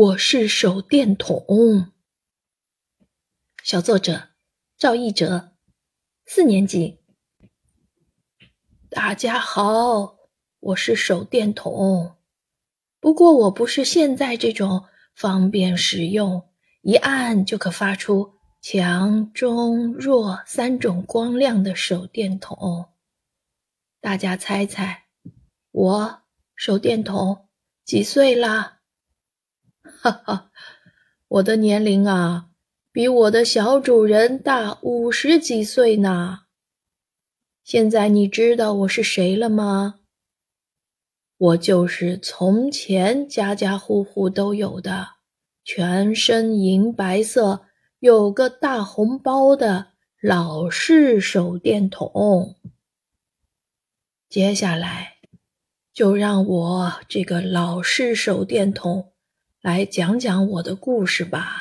我是手电筒。小作者赵一哲，四年级。大家好，我是手电筒。不过我不是现在这种方便使用，一按就可发出强、中、弱三种光亮的手电筒。大家猜猜，我手电筒几岁啦？哈哈，我的年龄啊，比我的小主人大五十几岁呢。现在你知道我是谁了吗？我就是从前家家户户都有的，全身银白色，有个大红包的老式手电筒。接下来，就让我这个老式手电筒。来讲讲我的故事吧。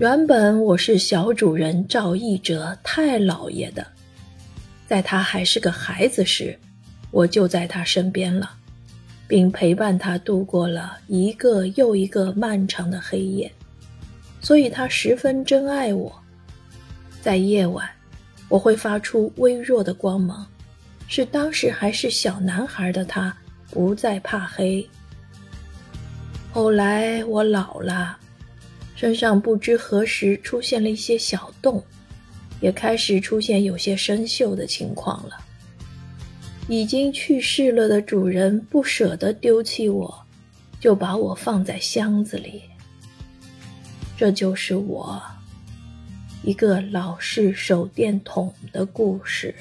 原本我是小主人赵义哲太老爷的，在他还是个孩子时，我就在他身边了，并陪伴他度过了一个又一个漫长的黑夜，所以他十分珍爱我。在夜晚，我会发出微弱的光芒，是当时还是小男孩的他不再怕黑。后来我老了，身上不知何时出现了一些小洞，也开始出现有些生锈的情况了。已经去世了的主人不舍得丢弃我，就把我放在箱子里。这就是我一个老式手电筒的故事。